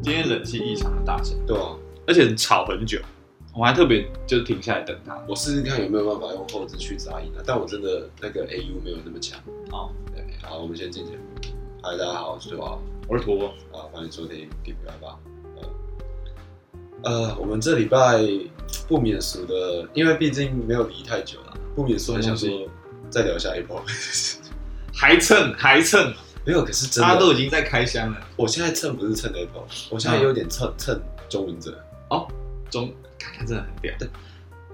今天冷气异常的大声，对，而且吵很久，我还特别就停下来等他。我试试看有没有办法用后置去杂音啊，但我真的那个 AU 没有那么强。哦，对，好，我们先进节目。嗨，大家好，我是土豪，我是土豪，啊，欢迎收听 Deep 来吧。呃，我们这礼拜不免俗的，因为毕竟没有离太久了，不免俗很想说再聊一下 Apple，还蹭还蹭，没有，可是真的大家都已经在开箱了。我现在蹭不是蹭 Apple，我现在有点蹭蹭中文者。哦，中看他真的很屌。但，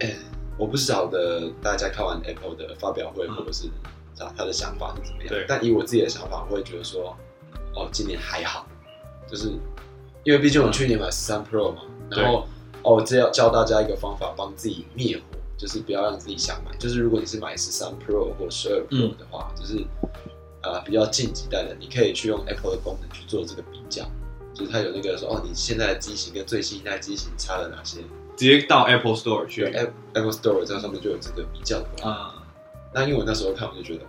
哎、欸，我不晓得大家看完 Apple 的发表会，嗯、或者是他他的想法是怎么样。对，但以我自己的想法，我会觉得说，哦，今年还好，就是因为毕竟我去年买十三 Pro 嘛。然后哦，这要教大家一个方法，帮自己灭火，就是不要让自己想买。就是如果你是买十三 Pro 或十二 Pro 的话，嗯、就是呃比较近几代的，你可以去用 Apple 的功能去做这个比较。就是它有那个说哦，你现在的机型跟最新一代机型差了哪些？直接到 Apple Store 去，Apple Store 这上面就有这个比较的。嗯，那因为我那时候看，我就觉得哦，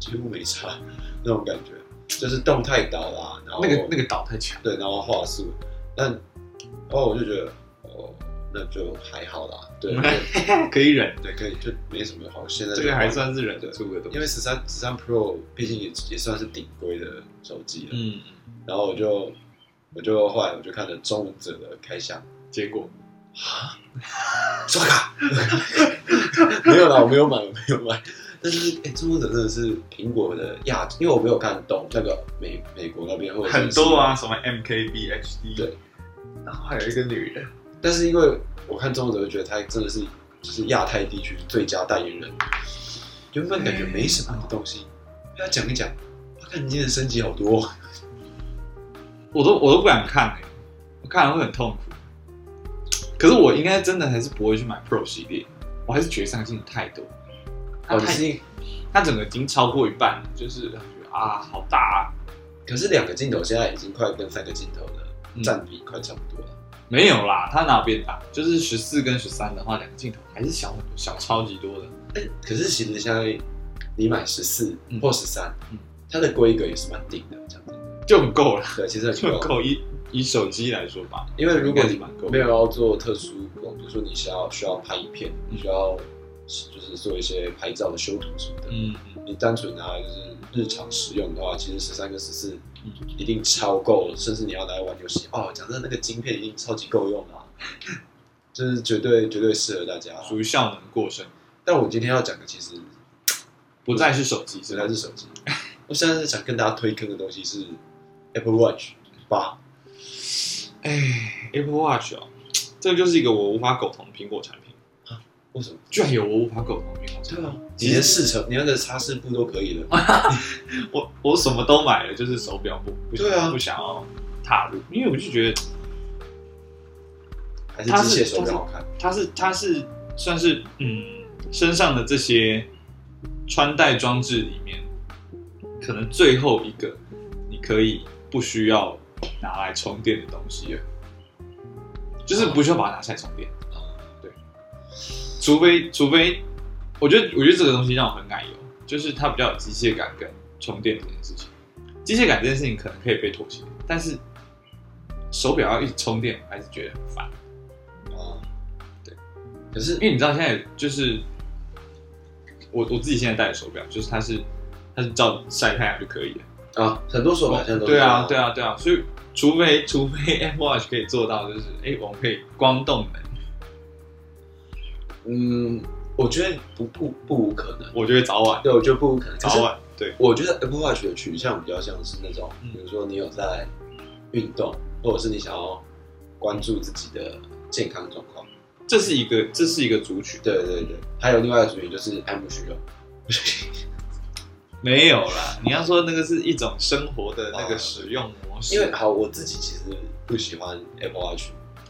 几乎没差那种感觉，就是动态岛啦，然后那个那个岛太强，对，然后画素，但。哦，我就觉得，哦，那就还好啦，对，可以忍，对，可以，就没什么好。现在这个还算是忍得住的东西，因为十三十三 Pro 毕竟也也算是顶规的手机了，嗯，然后我就我就后来我就看了中文者的开箱，结果啊，刷卡，没有啦，我没有买，我没有买，但是哎，钟文哲真的是苹果的亚，因为我没有看懂那个美美国那边或者很多啊，什么 MKB HD，对。然后还有一个女人，但是因为我看中文会觉得他真的是就是亚太地区最佳代言人，原本感觉没什么的东西，要讲一讲，我看你今天升级好多，我都我都不敢看哎，我看了会很痛苦。可是我应该真的还是不会去买 Pro 系列，我还是觉得上镜太多，它太、哦、它整个已经超过一半，就是啊好大啊，可是两个镜头现在已经快跟三个镜头的。占比快差不多了，嗯，没有啦，它哪变大？就是十四跟十三的话，两个镜头还是小很多，小超级多的。欸、可是其实现在你买十四或十三，嗯，它的规格也是蛮顶的，这样子就很够了。对，其实很就够。以以手机来说吧，因为如果你没有要做特殊，比如说你需要需要拍影片，你需要就是做一些拍照的修图什么的，嗯，你单纯拿来就是。日常使用的话，其实十三跟十四一定超够了，甚至你要拿来玩游戏哦。讲真的，那个晶片一定超级够用啊，就是绝对绝对适合大家，属于效能过剩。但我今天要讲的其实不再是手机，不再是手机。我现在是想跟大家推坑的东西是 Apple Watch 八。哎，Apple Watch 哦，这个就是一个我无法苟同的苹果产品。为什么？居然有我无法苟同的苹果产品？对啊，你连视程，你那个擦拭布都可以了。我我什么都买了，就是手表不不对啊，不想要踏入，因为我就觉得还是机械手表好看。它是，它是算是嗯，身上的这些穿戴装置里面，可能最后一个你可以不需要拿来充电的东西了，就是不需要把它拿下来充电。对除非，除非，我觉得，我觉得这个东西让我很奶油，就是它比较有机械感跟充电这件事情。机械感这件事情可能可以被妥协，但是手表要一直充电，我还是觉得很烦。哦，对。可是，因为你知道现在就是我我自己现在戴的手表，就是它是它是照晒太阳就可以了啊。很多手表现在都对啊，对啊，对啊。所以，除非除非 Apple Watch 可以做到，就是哎、欸，我们可以光动能。嗯，我觉得不不不无可能。我觉得早晚，对，我觉得不无可能。早晚，对。我觉得 Apple Watch 的取向比较像是那种，比如说你有在运动，或者是你想要关注自己的健康状况，这是一个这是一个主曲。对对对，还有另外一个族群就是爱慕虚荣。没有啦，你要说那个是一种生活的那个使用模式。因为好，我自己其实不喜欢 Apple Watch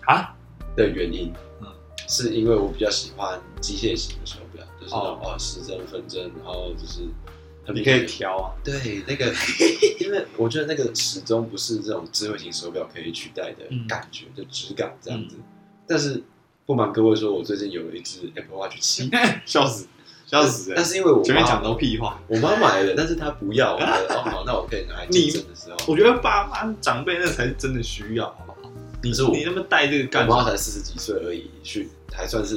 啊的原因。嗯是因为我比较喜欢机械型的手表，就是那种哦时针、分针，然后就是很你可以调啊。对，那个，因为我觉得那个始终不是这种智慧型手表可以取代的感觉，嗯、就质感这样子。嗯、但是不瞒各位说，我最近有了一只 Apple Watch 七，笑死，笑死！但是因为我前面讲都屁话，我妈买了，但是她不要。我觉得哦好，那我可以拿来竞争的时候，我觉得爸妈长辈那才是真的需要，好不好？你说你那么带这个干妈才四十几岁而已，去还算是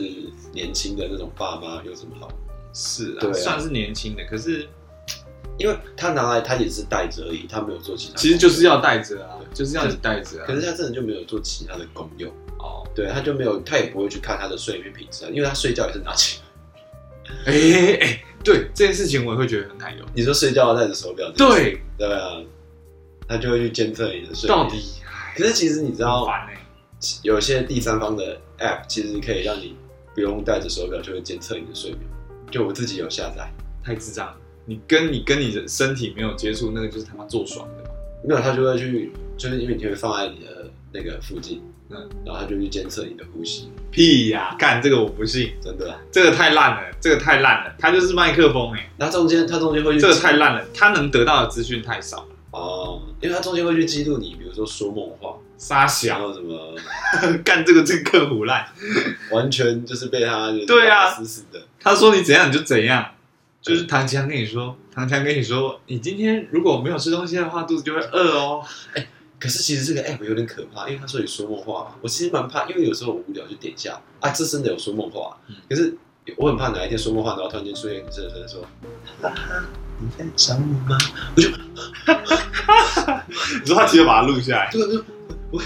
年轻的那种爸妈，有什么好？是啊，算是年轻的，可是。因为他拿来，他也是带着而已，他没有做其他。其实就是要带着啊，就是要你带着啊。可是他真的就没有做其他的功用哦。对，他就没有，他也不会去看他的睡眠品质啊，因为他睡觉也是拿起来。哎哎，对这件事情我也会觉得很难用。你说睡觉要带着手表？对对啊，他就会去监测你的睡眠。到底？可是其实你知道，有些第三方的 App 其实可以让你不用带着手表就会监测你的睡眠。就我自己有下载，太智障了。你跟你跟你的身体没有接触，那个就是他妈做爽的嘛？没有，他就会去，就是因为你会放在你的那个附近，嗯，然后他就去监测你的呼吸。屁呀、啊，干这个我不信，真的，这个太烂了，这个太烂了，它就是麦克风哎、欸，它中间他中间会去，这个太烂了，他能得到的资讯太少。了哦，因为他中间会去记录你，比如说说梦话、撒小。小什么，干这个这个客服烂，完全就是被他对啊。死死的，他说你怎样你就怎样。就是唐强跟你说，唐强跟你说，你今天如果没有吃东西的话，肚子就会饿哦。可是其实这个 app 有点可怕，因为他说你说梦话嘛，我其实蛮怕，因为有时候我无聊就点一下啊，这真的有说梦话。可是我很怕哪一天说梦话，然后突然间出现女生的声说：“哈哈，你在找我吗？”我就，你说他直接把它录下来，对，我我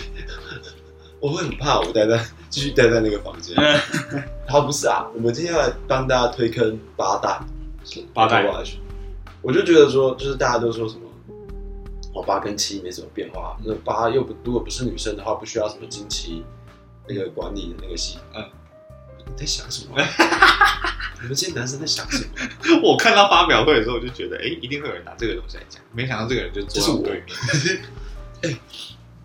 我会很怕，我待在继续待在那个房间。好，不是啊，我们今天要来帮大家推坑八代。八代，我就觉得说，就是大家都说什么，哦，八跟七没什么变化。那八又不，如果不是女生的话，不需要什么经期那个管理的那个系。嗯，你在想什么？你们这些男生在想什么？我看到发表会的时候，我就觉得，哎、欸，一定会有人拿这个东西来讲。没想到这个人就坐在我对面。哎、欸，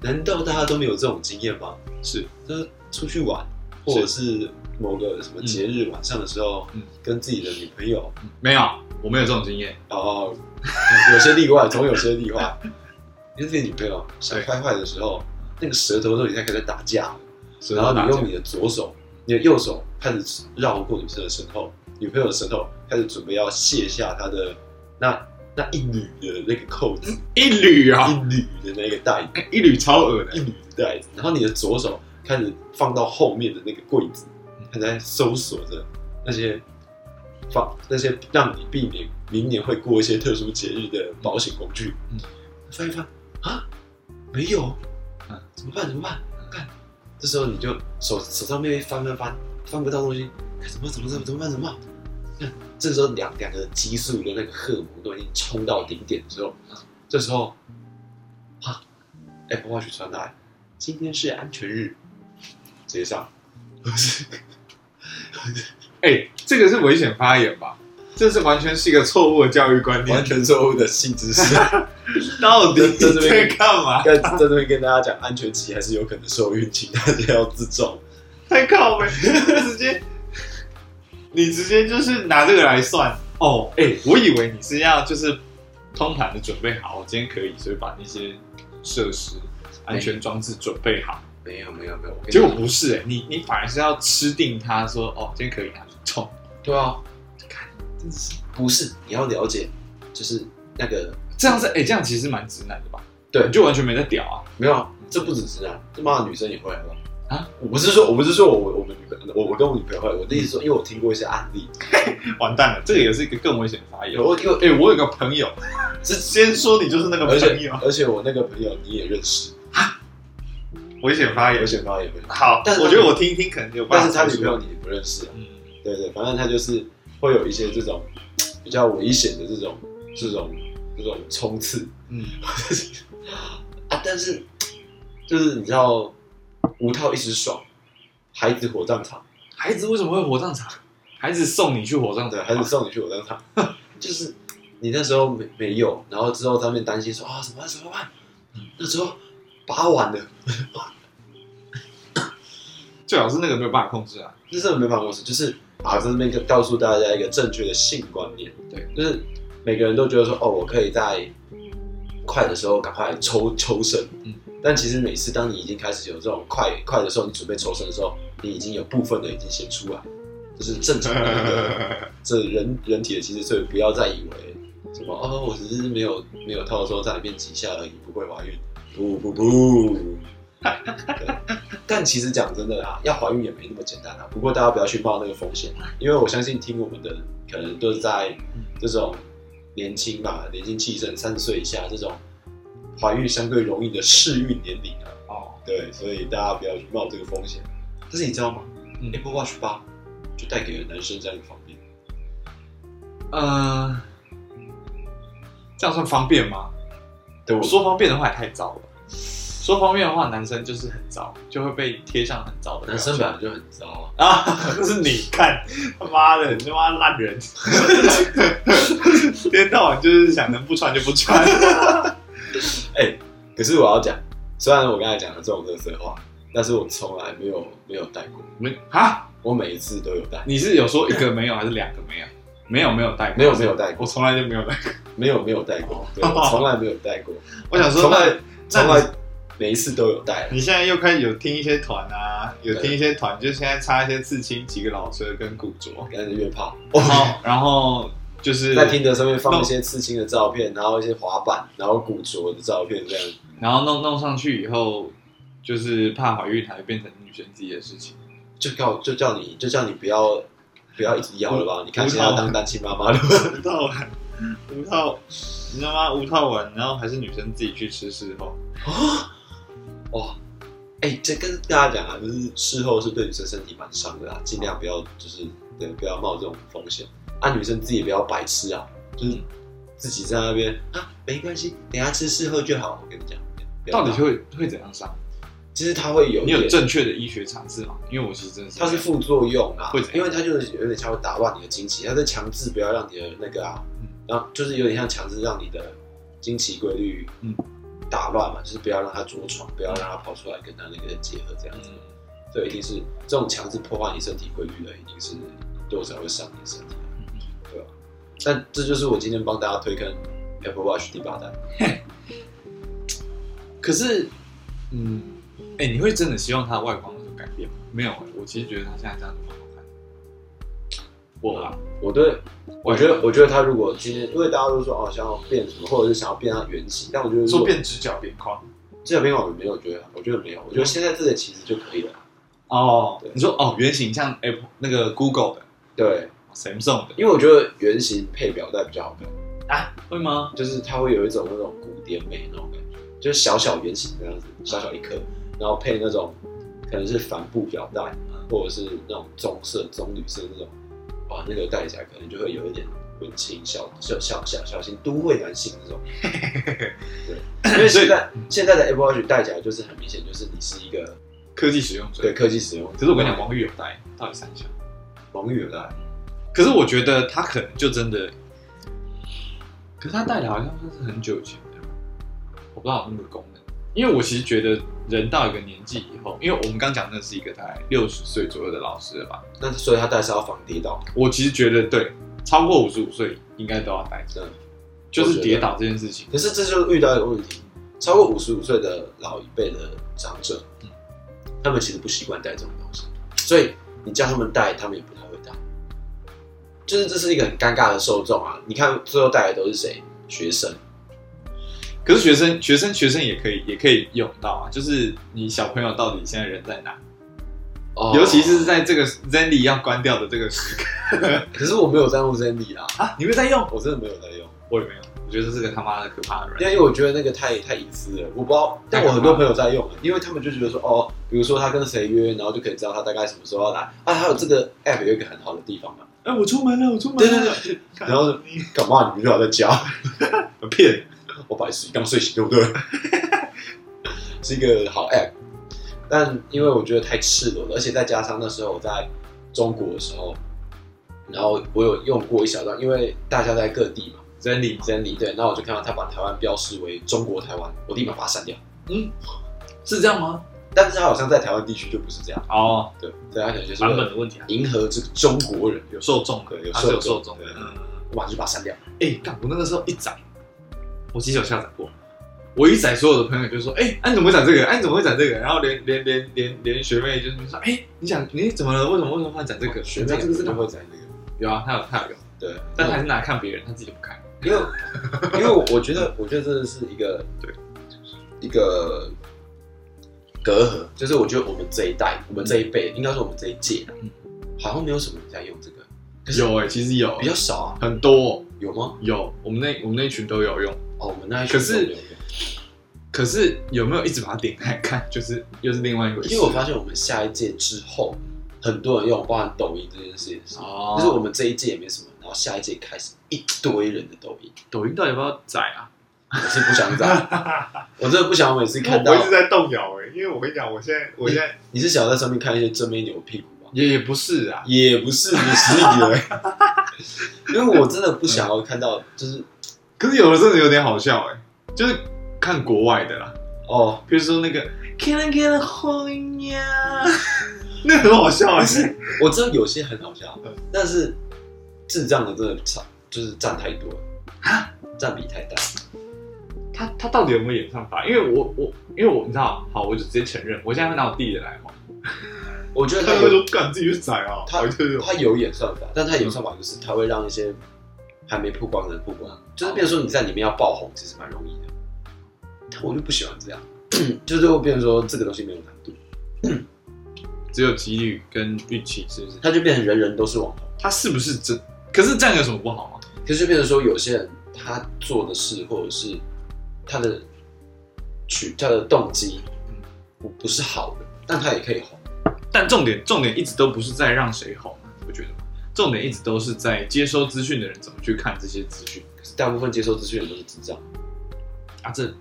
难道大家都没有这种经验吗？是，就是出去玩，或者是。某个什么节日晚上的时候，嗯，跟自己的女朋友，没有，我没有这种经验。哦，有些例外，总有些例外。跟自己女朋友想开坏的时候，那个舌头都已经开始打架了。然后你用你的左手，你的右手开始绕过女生的身后，女朋友的舌头开始准备要卸下她的那那一缕的那个扣子，一缕啊，一缕的那个带子，一缕超恶的，一缕的带子。然后你的左手开始放到后面的那个柜子。还在搜索着那些放那些让你避免明年会过一些特殊节日的保险工具。嗯，翻一翻啊，没有，嗯，怎么办？怎么办？看，这时候你就手手上面翻翻翻，翻不到东西，怎么怎么怎么怎么办？怎么办？看，这时候两两个激素的那个荷尔蒙都已经冲到顶点的时候，这时候，啊，Apple Watch 传来，今天是安全日，直接上。哎、欸，这个是危险发言吧？这是完全是一个错误的教育观念，完全错误的性知识。到底在这边干嘛？在在这边跟大家讲，安全期还是有可能受孕，请大家要自重。太靠北，直接，你直接就是拿这个来算哦。哎、欸，我以为你是要就是通盘的准备好，我今天可以，所以把那些设施、安全装置准备好。没有没有没有，结果不是哎、欸，你你反而是要吃定他说哦，今天可以拿去冲，对啊，看真是不是？你要了解，就是那个这样子哎、欸，这样其实蛮直男的吧？对，就完全没在屌啊，没有啊，这不止直男，这妈的女生也会啊。我不是说，我不是说我我们女朋友，我我跟我女朋友会，我的意思说，因为我听过一些案例，完蛋了，这个也是一个更危险的发言。我因为哎，我有个朋友，是先说你就是那个朋友，而且我那个朋友你也认识。危险发言，危险发言。好，但是我觉得我听一听可能有办法。但是他女朋友你不认识啊？嗯，对对，反正他就是会有一些这种比较危险的这种这种这种冲刺。嗯，啊，但是就是你知道，无套一时爽，孩子火葬场。孩子为什么会火葬场？孩子送你去火葬场，孩子送你去火葬场，就是你那时候没没有，然后之后他们担心说啊，什么办？怎么办？那时候。拔完了，最好是那个没有办法控制啊，就是没办法控制，就是啊，在这边告诉大家一个正确的性观念，对，就是每个人都觉得说，哦，我可以在快的时候赶快抽抽身。嗯，但其实每次当你已经开始有这种快快的时候，你准备抽身的时候，你已经有部分的已经先出来，就是正常的那个 这人人体的机制，所以不要再以为什么哦，我只是没有没有套的时候在里面几下而已，不会怀孕。不不不。但其实讲真的啊，要怀孕也没那么简单啊。不过大家不要去冒那个风险，因为我相信听我们的可能都是在这种年轻吧，年轻气盛，三十岁以下这种怀孕相对容易的适孕年龄啊。哦，对，所以大家不要去冒这个风险。但是你知道吗？嗯，Apple Watch 八就带给了男生这样一个方便。呃，这样算方便吗？对我说方便的话也太早了。说方便的话，男生就是很糟，就会被贴上很糟的。男生本来就很糟啊！啊，是你看，他妈的，你他妈烂人，一天到晚就是想能不穿就不穿。哎、欸，可是我要讲，虽然我刚才讲的这种热色话，但是我从来没有没有戴过。没啊？我每一次都有戴。你是有说一个没有，还是两个没有？没有没有戴过，没有没有戴过，我从来就没有戴过，没有没有戴过，对，我从来没有戴过。我想说，从来从来。每一次都有带。你现在又开始有听一些团啊，有听一些团，就现在插一些刺青、几个老车跟古着，跟着约炮。然后，然后就是在听的上面放一些刺青的照片，然后一些滑板，然后古着的照片这样。然后弄弄上去以后，就是怕怀孕还会变成女生自己的事情，就叫就叫你就叫你不要不要一直要了吧？你看现在要当单亲妈妈了，无套完，无套，你知道吗？无套完，然后还是女生自己去吃事后。哇，哎、欸，这跟大家讲啊，就是事后是对女生身体蛮伤的啊，尽量不要就是对，不要冒这种风险。啊，女生自己也不要白痴啊，就是自己在那边啊，没关系，等下吃事后就好。我跟你讲，到底会会怎样伤？其实它会有，你有正确的医学常识吗？因为我其实真的是，它是副作用啊，会因为它就是有点像会打乱你的经期，它在强制不要让你的那个啊，然后就是有点像强制让你的经期规律，嗯。打乱嘛，就是不要让他着床，不要让他跑出来跟他那个结合这样子。所以一定是这种强制破坏你身体规律的，一定是多少会伤你身体，对吧？但这就是我今天帮大家推坑 Apple Watch 第八代。可是，嗯，哎、欸，你会真的希望它的外观有改变吗？没有，我其实觉得它现在这样子蛮好看。我啊，我对。我觉得，我觉得他如果今天，因为大家都说哦，想要变什么，或者是想要变他圆形，但我觉得说变直角边框，直角边框我没有觉得，我觉得没有，我觉得现在这个其实就可以了。哦，对，你说哦，圆形像 Apple 那个 Google 的，对，Samsung 的，因为我觉得圆形配表带比较好看啊？会吗？就是它会有一种那种古典美那种感觉，就是小小圆形这样子，小小一颗，然后配那种可能是帆布表带，或者是那种棕色、棕绿色那种。哇，那个戴起来可能就会有一点文青小小小小小型都会男性那种，对，因为现在现在的 Apple Watch 戴起来就是很明显，就是你是一个科技使用者，对科技使用。可是我跟你讲，王玉有戴，到底三小，王玉有戴，可是我觉得他可能就真的，可是他戴的好像是很久以前的，我不知道有那个功能。因为我其实觉得人到一个年纪以后，因为我们刚讲那是一个大概六十岁左右的老师了吧？那所以他戴是要防跌倒。我其实觉得对，超过五十五岁应该都要戴。真的，就是跌倒这件事情。可是这就遇到一个问题，超过五十五岁的老一辈的长者，嗯，他们其实不习惯戴这种东西，所以你叫他们戴，他们也不太会戴。就是这是一个很尴尬的受众啊！你看最后戴的都是谁？学生。可是学生，学生，学生也可以，也可以用到啊。就是你小朋友到底现在人在哪？哦，尤其是在这个 Zenly 要关掉的这个时刻。可是我没有在用 Zenly 啊！啊，你没有在用？我真的没有在用，我也没有。我觉得这是个他妈的可怕的人。因为我觉得那个太太隐私了，我不知道。但我很多朋友在用，因为他们就觉得说，哦，比如说他跟谁约，然后就可以知道他大概什么时候要来。啊，还有这个 App 有一个很好的地方嘛。哎，我出门了，我出门了。对对对。然后干嘛？你不知道在家？骗。我不好意思，刚睡醒，对不对？是一个好 app，但因为我觉得太赤裸了，而且再加上那时候我在中国的时候，然后我有用过一小段，因为大家在各地嘛，Zenly Zenly 对，然后我就看到他把台湾标示为中国台湾，我立马把它删掉。嗯，是这样吗？但是他好像在台湾地区就不是这样哦。对，大家可能就是版本的问题啊，迎合这个中国人有受众的，有受众的。我马上就把它删掉。哎、欸，干！我那个时候一载，我其实有下载过，我一载，所有的朋友就说：“哎、欸，哎、啊，你怎么会讲这个？哎、啊，你怎么会讲这个？”然后连连连连连学妹就是说：“哎、欸，你想你怎么了？为什么为什么会讲这个？学妹这个是不会讲这个？有啊，他有他有用，对，但他还是拿来看别人，他自己不看，因为因为我觉得我觉得真的是一个对，一个隔阂，就是我觉得我们这一代，我们这一辈，应该说我们这一届，嗯，好像没有什么人在用这个。有哎、欸，其实有比较少啊，很多有吗？有，我们那我们那群都有用哦，我们那一群都有用。可是有没有一直把它点开看？就是又是另外一回事。因为我发现我们下一届之后，很多人用，包含抖音这件事也是。哦。就是我们这一届也没什么，然后下一届开始一堆人的抖音。抖音到底要不要载啊？我是不想载，我真的不想每次看到。我一直在动摇哎，因为我跟你讲，我现在我现在你是想要在上面看一些正面牛屁股。也也不是啊，也不是，你是以为？因为我真的不想要看到，就是，可是有的真的有点好笑哎，就是看国外的啦，哦，比如说那个 Can I get a hold 呀，那很好笑，还是我知道有些很好笑，但是智障的真的差，就是占太多了。啊，占比太大。他他到底有没有演算法？因为我我因为我你知道，好，我就直接承认，我现在会拿我弟弟来玩。我觉得他会说敢自己去宰啊，他他有演算法，但他演算法就是他会让一些还没曝光的人曝光，就是变成说你在里面要爆红，其实蛮容易的。我就不喜欢这样，就是会变成说这个东西没有难度，只有几率跟运气，是不是？他就变成人人都是网红，他是不是真？可是这样有什么不好吗？可是就变成说有些人他做的事或者是他的取他的动机，不不是好的，但他也可以红。但重点重点一直都不是在让谁红，重点一直都是在接收资讯的人怎么去看这些资讯。可是大部分接收资讯的都是智障啊，这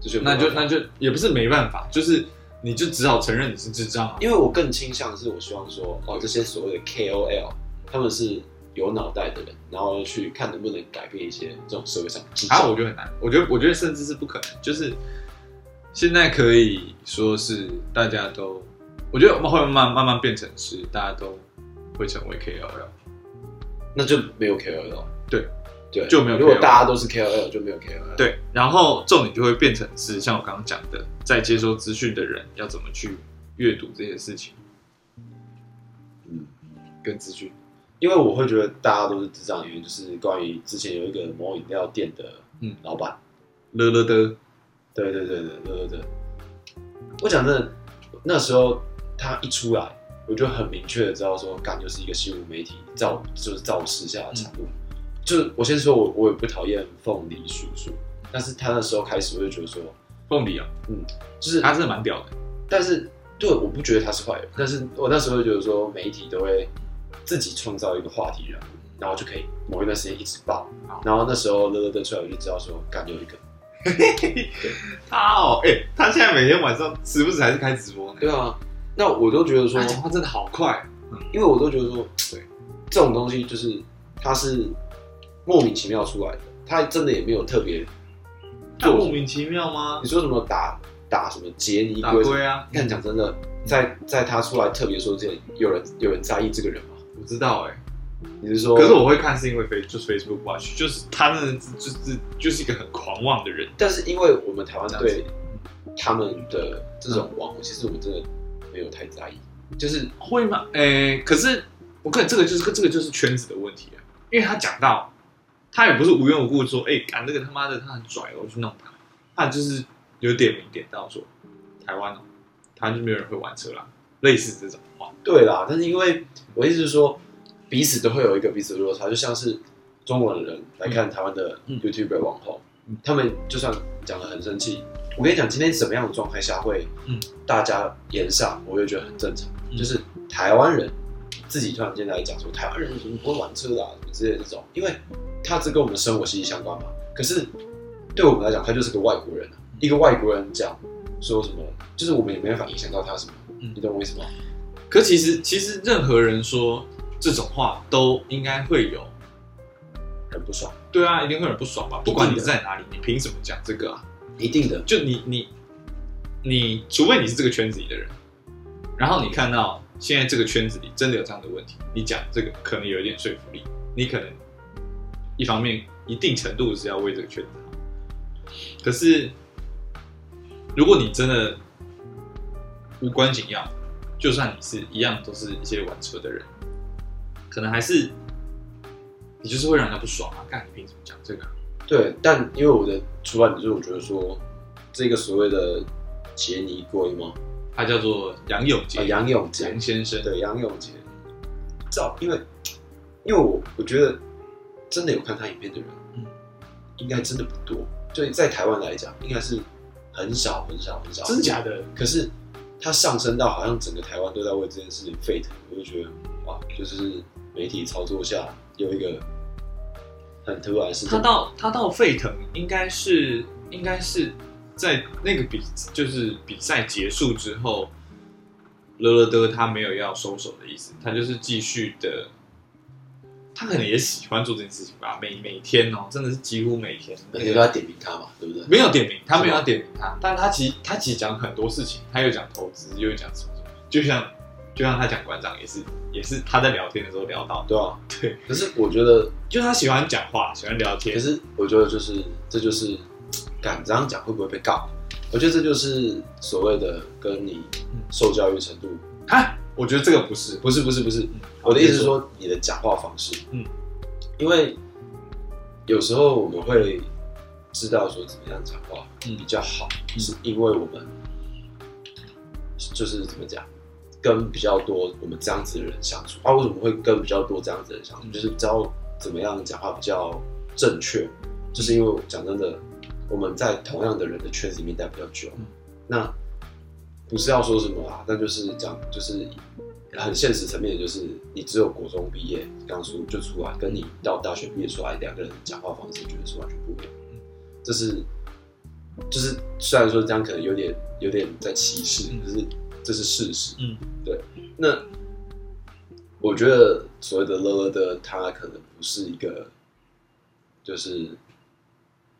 这就那就那就也不是没办法，就是你就只好承认你是智障啊。因为我更倾向的是，我希望说哦，这些所谓的 KOL 他们是有脑袋的人，然后去看能不能改变一些这种社会上的。啊，我觉得很难，我觉得我觉得甚至是不可能，就是现在可以说是大家都。我觉得我们会慢慢慢慢变成是大家都会成为 KOL，那就没有 KOL。对对，就没有。如果大家都是 KOL，就没有 KOL。对，然后重点就会变成是像我刚刚讲的，在接收资讯的人要怎么去阅读这些事情，嗯，跟资讯。因为我会觉得大家都是智障，原因就是关于之前有一个某饮料店的嗯老板，乐乐的，对对对对乐乐的。我讲真的，那时候。他一出来，我就很明确的知道说，干就是一个新闻媒体造，就是造势下的产物。嗯、就是我先说我，我我也不讨厌凤梨叔叔，但是他那时候开始，我就觉得说，凤梨啊，嗯，就是他真的蛮屌的。但是对，我不觉得他是坏人，但是我那时候就觉得说，媒体都会自己创造一个话题人物，然后就可以某一段时间一直爆。然后那时候乐乐乐出来，我就知道说，干有一个。他哦，哎、欸，他现在每天晚上时不时还是开直播呢。对啊。那我都觉得说，他讲话真的好快，嗯，因为我都觉得说，对，这种东西就是它是莫名其妙出来的，他真的也没有特别，莫名其妙吗？你说什么打打什么杰尼龟啊？你看讲真的，在在他出来特别说这有人有人在意这个人吗？我知道哎、欸，你是说？可是我会看是因为 Face 就是 Facebook Watch，就是他那就是就是一个很狂妄的人，但是因为我们台湾对他们的这种网红，其实我们真的。没有太在意，就是会吗？诶、欸，可是我看这个就是这个就是圈子的问题啊，因为他讲到，他也不是无缘无故说，哎、欸，赶那个他妈的他很拽，我去弄他，他就是有点名点到说，台湾哦，台湾就没有人会玩车啦，类似这种话。对啦，但是因为我意思是说，彼此都会有一个彼此的落差，就像是中国的人来看台湾的 YouTuber 网红，嗯、他们就算讲的很生气。我跟你讲，今天什么样的状态下会，嗯，大家言上，我也觉得很正常。嗯、就是台湾人自己突然间来讲说，台湾人怎么不会玩车啊，什么之类的这种，因为他这跟我们的生活息息相关嘛。可是对我们来讲，他就是个外国人，啊一个外国人讲说什么，就是我们也没办法影响到他什么。嗯，你懂我意思吗？可其实其实任何人说这种话，都应该会有很不爽。对啊，一定会很不爽吧？不管你在哪里，你凭什么讲这个啊？一定的，就你你你，除非你是这个圈子里的人，然后你看到现在这个圈子里真的有这样的问题，你讲这个可能有一点说服力，你可能一方面一定程度是要为这个圈子好。可是，如果你真的无关紧要，就算你是一样都是一些玩车的人，可能还是你就是会让人家不爽啊！干，你凭什么讲这个？对，但因为我的出发点就是我觉得说，这个所谓的杰尼龟吗？他叫做杨永杰，杨永杰，杨先生，对，杨永杰。照，因为因为我我觉得真的有看他影片的人，嗯，应该真的不多。就在台湾来讲，应该是很少很少很少。真的假的？可是他上升到好像整个台湾都在为这件事情沸腾，我就觉得哇，就是媒体操作下有一个很突然的事情。他到他到沸腾，应该是应该是。在那个比就是比赛结束之后，乐乐的他没有要收手的意思，他就是继续的。他可能也喜欢做这件事情吧，每每天哦，真的是几乎每天。每天都要点名他嘛，对不对？没有点名，他没有要点名他，但他其实他其实讲很多事情，他又讲投资，又讲什么什么，就像就像他讲馆长也是也是他在聊天的时候聊到，对啊，对。可是我觉得，就他喜欢讲话，喜欢聊天。可是我觉得就是这就是。敢这样讲会不会被告？我觉得这就是所谓的跟你受教育程度啊。我觉得这个不是，不是，不是，不是。嗯、我的意思是说，你的讲话方式，嗯，因为有时候我们会知道说怎么样讲话比较好，嗯、是因为我们就是怎么讲，跟比较多我们这样子的人相处。啊，为什么会跟比较多这样子的人相处？就是知道怎么样讲话比较正确，就是因为讲真的。我们在同样的人的圈子里面待比较久，嗯、那不是要说什么啊，那就是讲，就是很现实层面的，就是你只有国中毕业刚出就出来，跟你到大学毕业出来两个人讲话方式，绝对是完全不一样。这是就是虽然说这样可能有点有点在歧视，可是这是事实。嗯，对。那我觉得所谓的乐乐的他可能不是一个，就是。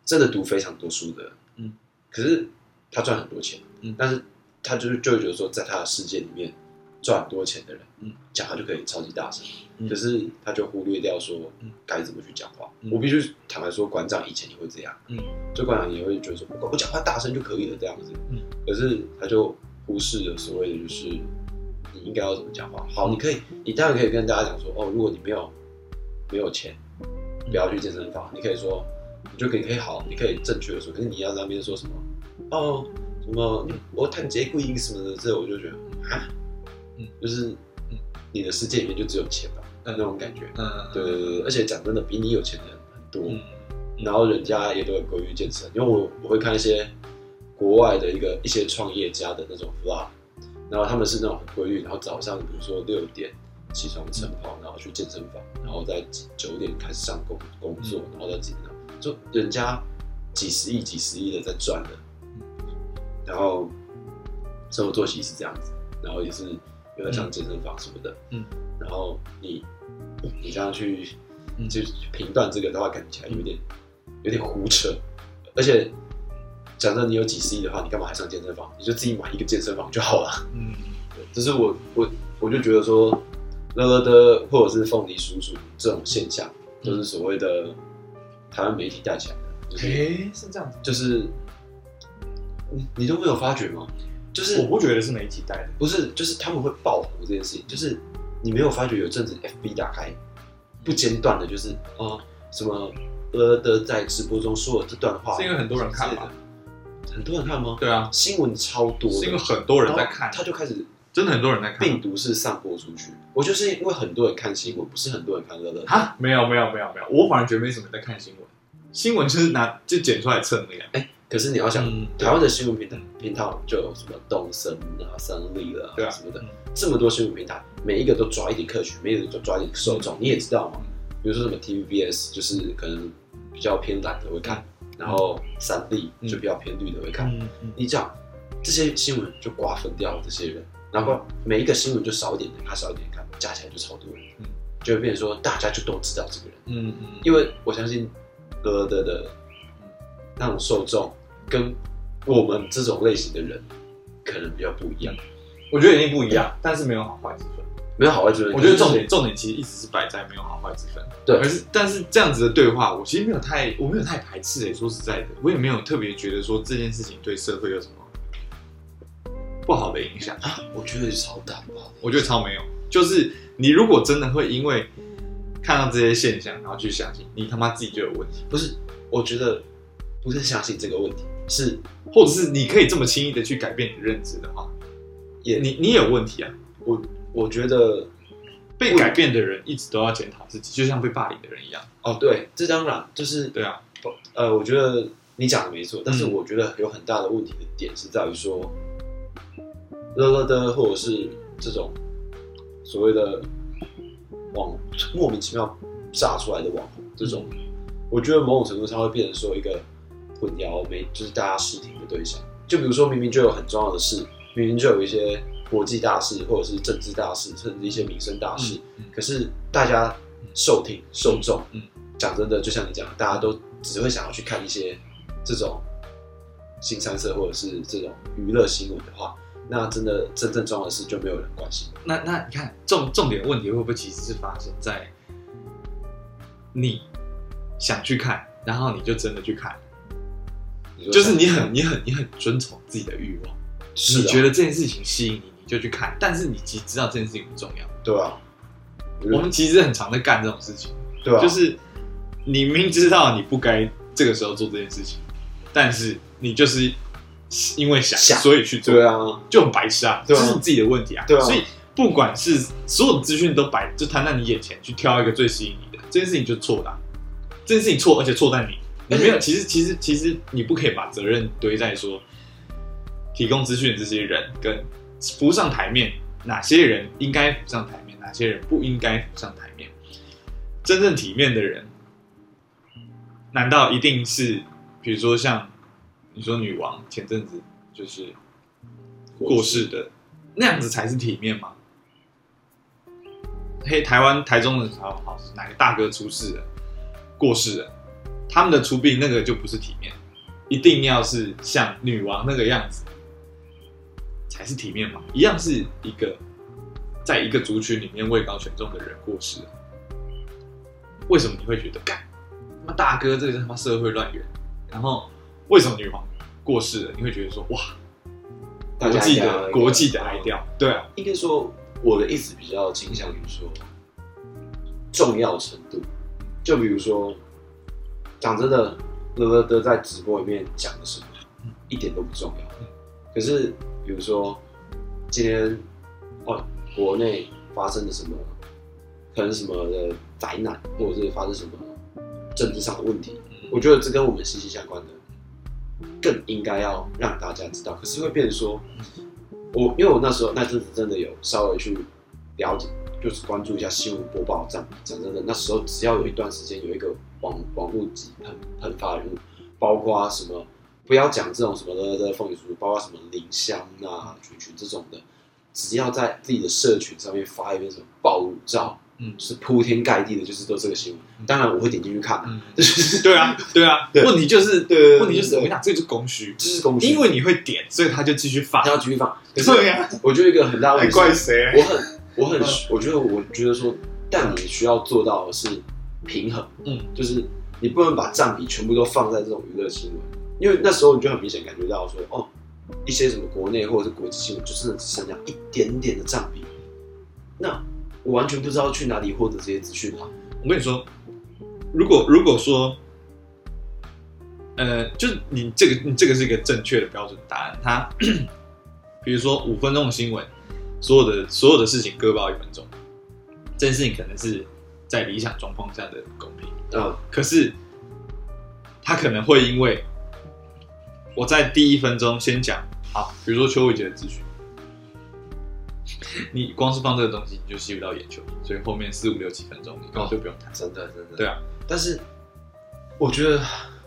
真的读非常多书的，嗯，可是他赚很多钱，嗯，但是他就是就会觉得说，在他的世界里面赚很多钱的人，嗯，讲话就可以超级大声，嗯，可是他就忽略掉说，嗯，该怎么去讲话。嗯，我必须坦白说，馆长以前也会这样，嗯，就馆长也会觉得说，我我讲话大声就可以了这样子，嗯，可是他就忽视了所谓的就是你应该要怎么讲话。好，你可以，你当然可以跟大家讲说，哦，如果你没有没有钱，不要去健身房，你可以说。你就可以可以好，你可以正确的说，可是你要在那边说什么？哦，什么我谈结婚什么的，这我就觉得啊，嗯，就是你的世界里面就只有钱吧，那那种感觉，嗯，对对对，而且讲真的，比你有钱的人很多，嗯，然后人家也都很规律健身，因为我我会看一些国外的一个一些创业家的那种 vlog，然后他们是那种很规律，然后早上比如说六点起床晨跑，然后去健身房，然后在九点开始上工工作，然后到几点。就人家几十亿、几十亿的在赚的，然后生活作息是这样子，然后也是有点像健身房什么的，嗯，然后你你这样去就评断这个的话，感觉起来有点有点胡扯，而且假设你有几十亿的话，你干嘛还上健身房？你就自己买一个健身房就好了，嗯，对，这是我我我就觉得说乐乐的或者是凤梨叔叔这种现象，就是所谓的。台湾媒体带起来的，就是、这样子，就是你你都没有发觉吗？就是我不觉得是媒体带的，不是，就是他们会爆红这件事情，就是你没有发觉有阵子 FB 打开不间断的，就是啊什么呃的在直播中说了这段话，是因为很多人看吗？很多人看吗？对啊，新闻超多，是因为很多人在看，他就开始。真的很多人在看，病毒是散播出去。我就是因为很多人看新闻，不是很多人看乐乐。哈，没有没有没有没有，我反而觉得没什么在看新闻。新闻就是拿就剪出来蹭的呀。哎，可是你要想，嗯、台湾的新闻平台频道就有什么东森啊、三立啊，对啊什么的，这么多新闻平台，每一个都抓一点客群，每一个都抓一点受众。你也知道嘛，比如说什么 TVBS，就是可能比较偏蓝的会看，然后三立就比较偏绿的会看。你这样这些新闻就瓜分掉了这些人。然后每一个新闻就少一点点，他少一点看，加起来就超多人，嗯，就会变成说大家就都知道这个人，嗯嗯，因为我相信乐乐的的那种受众跟我们这种类型的人可能比较不一样，我觉得一定不一样，但是没有好坏之分，没有好坏之分。我觉得重点重点其实一直是摆在没有好坏之分。对，而是但是这样子的对话，我其实没有太我没有太排斥诶、欸。说实在的，我也没有特别觉得说这件事情对社会有什么不好的影响啊。我觉得超大不好，我觉得超没有。就是你如果真的会因为看到这些现象，然后去相信，你他妈自己就有问题。不是，我觉得不是相信这个问题，是或者是你可以这么轻易的去改变你的认知的话，也你你也有问题啊。我我觉得被改变的人一直都要检讨自己，就像被霸凌的人一样。哦，对，这当然就是对啊。呃，我觉得你讲的没错，但是我觉得有很大的问题的点是在于说，乐乐的或者是这种所谓的网莫名其妙炸出来的网红，这种，我觉得某种程度上会变成说一个混淆没，就是大家视听的对象。就比如说明明就有很重要的事，明明就有一些。国际大事，或者是政治大事，甚至一些民生大事，可是大家受听受众，嗯，讲、嗯、真的，就像你讲，大家都只会想要去看一些这种新三色或者是这种娱乐新闻的话，那真的真正重要的事就没有人关心。那那你看重重点问题会不会其实是发生在你想去看，然后你就真的去看，就是你很你很你很遵从自己的欲望，是、啊、你觉得这件事情吸引你。就去看，但是你其实知道这件事情不重要，对啊。我们其实很常在干这种事情，对啊。就是你明知道你不该这个时候做这件事情，但是你就是因为想，想所以去做，对啊，就很白痴啊，这、啊、是你自己的问题啊，对啊。所以不管是所有的资讯都摆，就摊在你眼前，去挑一个最吸引你的，这件事情就错的、啊，这件事情错，而且错在你，你没有。其实，其实，其实你不可以把责任堆在说提供资讯的这些人跟。浮上台面，哪些人应该浮上台面，哪些人不应该浮上台面？真正体面的人，难道一定是，比如说像你说女王前阵子就是过世的那样子才是体面吗？嘿，台湾台中的时候，好哪个大哥出事了，过世了，他们的出殡那个就不是体面，一定要是像女王那个样子。才是体面嘛，一样是一个，在一个族群里面位高权重的人过世了，为什么你会觉得干？他妈大哥，这个是他妈社会乱源。然后为什么女皇过世了，你会觉得说哇，国际的国际的哀悼？对啊，应该说我的意思比较倾向于说重要程度。就比如说，讲真的，乐乐的在直播里面讲的什么，一点都不重要。可是。比如说，今天哦，国内发生了什么，可能什么的灾难，或者是发生什么政治上的问题，我觉得这跟我们息息相关的，更应该要让大家知道。可是会变成说，我因为我那时候那阵子真的有稍微去了解，就是关注一下新闻播报站。讲真的，那时候只要有一段时间有一个网网络级喷喷发人物，包括什么。不要讲这种什么的的风雨书，包括什么林香啊、群群这种的，只要在自己的社群上面发一篇什么爆乳照，嗯，是铺天盖地的，就是都这个新闻。当然我会点进去看，嗯，就是对啊，对啊。问题就是，对，问题就是，我跟你讲，这就是供需，这是供需，因为你会点，所以他就继续发，他要继续放。对呀，我觉得一个很大问题，怪谁？我很，我很，我觉得，我觉得说，但你需要做到的是平衡，嗯，就是你不能把占比全部都放在这种娱乐新闻。因为那时候你就很明显感觉到说，哦，一些什么国内或者是国际新闻，就真的只剩下一点点的占比。那我完全不知道去哪里获得这些资讯啊！我跟你说，如果如果说，呃，就是你这个你这个是一个正确的标准答案。它，比如说五分钟的新闻，所有的所有的事情各报一分钟，这件事情可能是在理想状况下的公平。嗯，可是他可能会因为。我在第一分钟先讲好，比如说邱伟杰的资讯，你光是放这个东西你就吸不到眼球，所以后面四五六七分钟你根本就不用谈。真的真的。对啊，但是我觉得，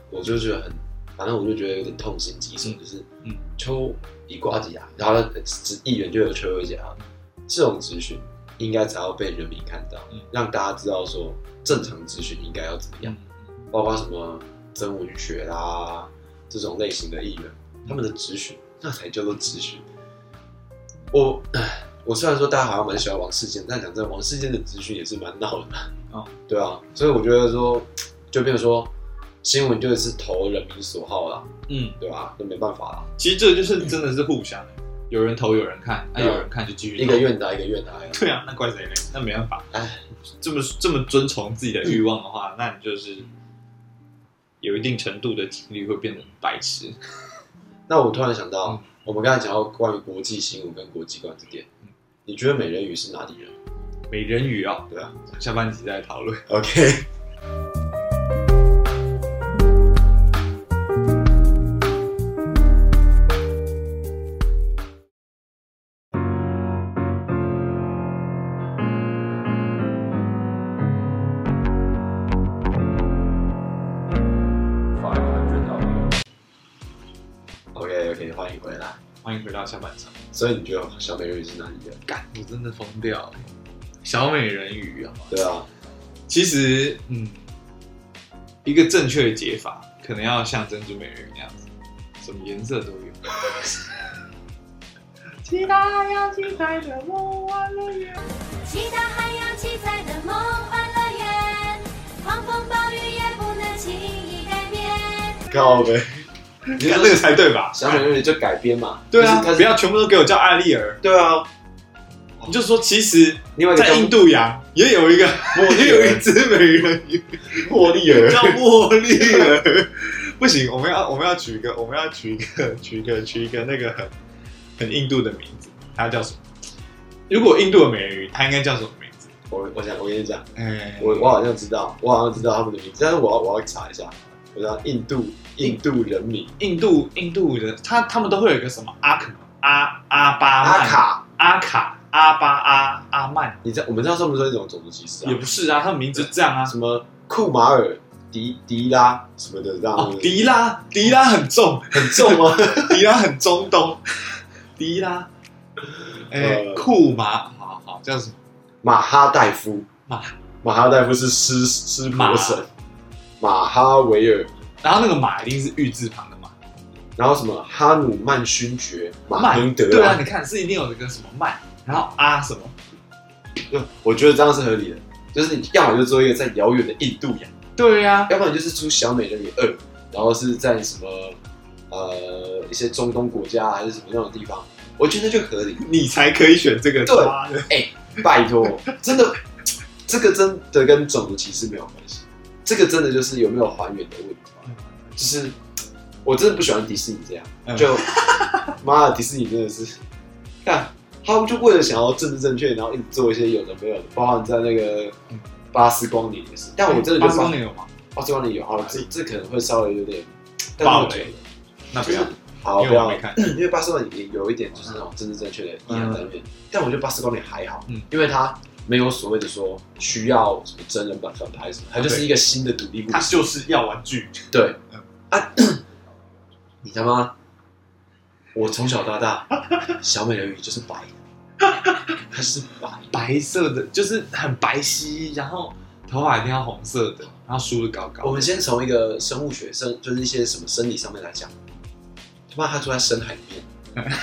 我就觉得很，反正我就觉得有点痛心疾首，就是嗯，邱以呱吉啊，然后议员就有邱伟杰啊，这种资讯应该只要被人民看到，让大家知道说正常资讯应该要怎么样，包括什么真文学啦。这种类型的艺人，他们的质询，那才叫做质询。我我虽然说大家好像蛮喜欢王世坚，但讲真的，王世坚的资讯也是蛮闹的。哦，对啊，所以我觉得说，就变成说，新闻就是投人民所好啦。嗯，对吧？那没办法啦。其实这就是真的是互相，有人投有人看，那有人看就继续。一个愿打一个愿挨。对啊，那怪谁呢？那没办法。哎，这么这么遵从自己的欲望的话，那你就是有一定程度的几率会变成白痴。那我突然想到，我们刚才讲到关于国际新闻跟国际观这点，你觉得美人鱼是哪里人？美人鱼啊，对啊，下半集再讨论。OK 所以你觉得小美人鱼是哪里的？干，我真的疯掉了。小美人鱼啊，对啊，其实嗯，一个正确的解法可能要像珍珠美人鱼那样子，什么颜色都有。其他海洋七彩的梦幻乐园，其他海洋七彩的梦幻乐园，狂风暴雨也不能轻易改变。告呗，你看那个才对吧？小美人鱼就改编嘛，对啊，不要全部都给我叫艾丽儿。对啊。你就说，其实在印度洋也有一个，也有一只美人鱼，茉莉儿，叫茉莉儿。不行，我们要我们要取一个，我们要取一个，取一个，取一个那个很很印度的名字，它叫什么？如果印度的美人鱼，它应该叫什么名字？我我想我跟你讲，哎，我我好像知道，我好像知道他们的名字，但是我要我要查一下。我知道印度印度人民，印度印度人，他他们都会有一个什么阿肯阿阿巴阿卡阿卡。阿巴阿阿曼，你知道我们知道算不算一种种族歧视啊？也不是啊，他们名字这样啊，什么库马尔迪迪拉什么的这样。哦，迪拉迪拉很重很重吗？迪拉很中东。迪拉，哎，库马，好好叫什么？马哈代夫。马马哈代夫是湿湿婆神。马哈维尔，然后那个马一定是玉字旁的马。然后什么哈努曼勋爵马亨德？对啊，你看是一定有一个什么曼。然后啊什么？就我觉得这样是合理的，就是你要么就做一个在遥远的印度洋，对呀、啊，要不然就是出小美人鱼二，然后是在什么呃一些中东国家还是什么那种地方，我觉得就合理，你才可以选这个。对，哎、欸，拜托，真的，这个真的跟种族歧视没有关系，这个真的就是有没有还原的问题，就是我真的不喜欢迪士尼这样，就 妈的迪士尼真的是看。他们就为了想要政治正确，然后一直做一些有的没有的，包含在那个巴斯光年也是。但我真的觉得巴斯光年有吗？巴斯光年有，好了，这这可能会稍微有点爆雷。那不要，好不要，因为巴斯光年也有一点就是那种政治正确的意涵在里面。但我觉得巴斯光年还好，因为它没有所谓的说需要什么真人版翻拍什么，它就是一个新的独立故事，它就是要玩具。对，啊，你他妈，我从小到大，小美人鱼就是白。它是白白色的，就是很白皙，然后头发一定要红色的，然后梳的高高。我们先从一个生物学生，就是一些什么生理上面来讲，他妈他住在深海里面，